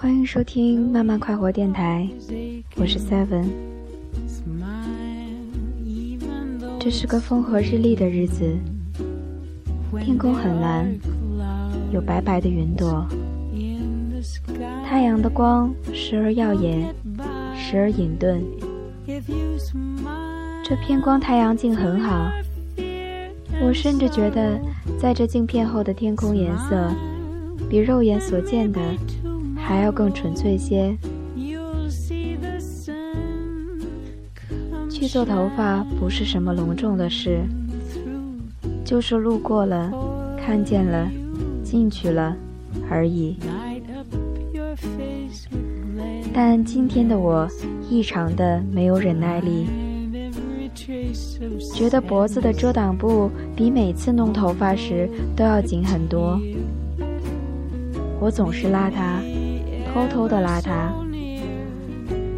欢迎收听慢慢快活电台，我是 Seven。这是个风和日丽的日子，天空很蓝，有白白的云朵，太阳的光时而耀眼，时而隐遁。这片光太阳镜很好，我甚至觉得，在这镜片后的天空颜色，比肉眼所见的。还要更纯粹些。去做头发不是什么隆重的事，就是路过了，看见了，进去了而已。但今天的我异常的没有忍耐力，觉得脖子的遮挡布比每次弄头发时都要紧很多。我总是拉它。偷偷的拉他，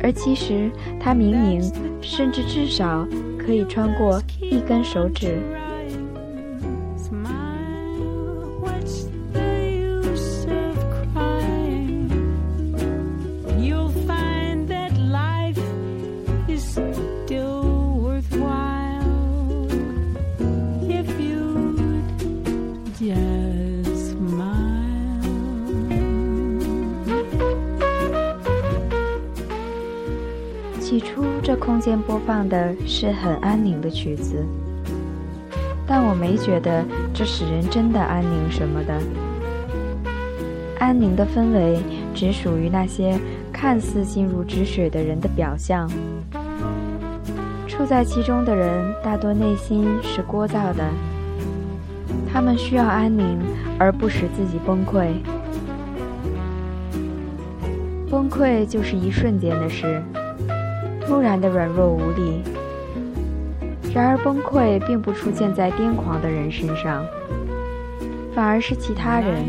而其实他明明，甚至至少可以穿过一根手指。这空间播放的是很安宁的曲子，但我没觉得这使人真的安宁什么的。安宁的氛围只属于那些看似心如止水的人的表象，处在其中的人大多内心是聒噪的，他们需要安宁，而不使自己崩溃。崩溃就是一瞬间的事。突然的软弱无力。然而，崩溃并不出现在癫狂的人身上，反而是其他人。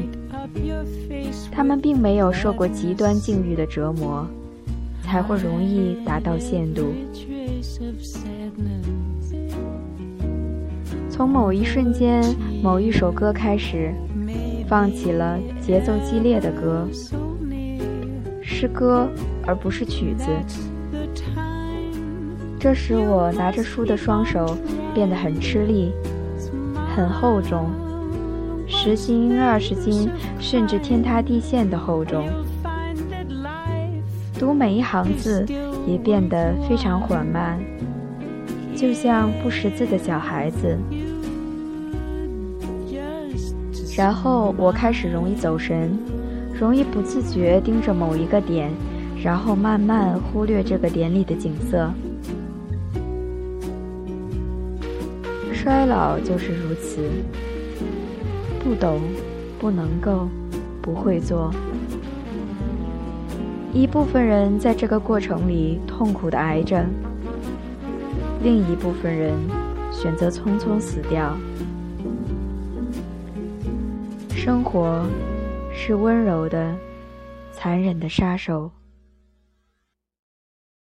他们并没有受过极端境遇的折磨，才会容易达到限度。从某一瞬间、某一首歌开始，放起了节奏激烈的歌，是歌而不是曲子。这使我拿着书的双手变得很吃力，很厚重，十斤、二十斤，甚至天塌地陷的厚重。读每一行字也变得非常缓慢，就像不识字的小孩子。然后我开始容易走神，容易不自觉盯着某一个点，然后慢慢忽略这个点里的景色。衰老就是如此，不懂，不能够，不会做。一部分人在这个过程里痛苦的挨着，另一部分人选择匆匆死掉。生活是温柔的、残忍的杀手。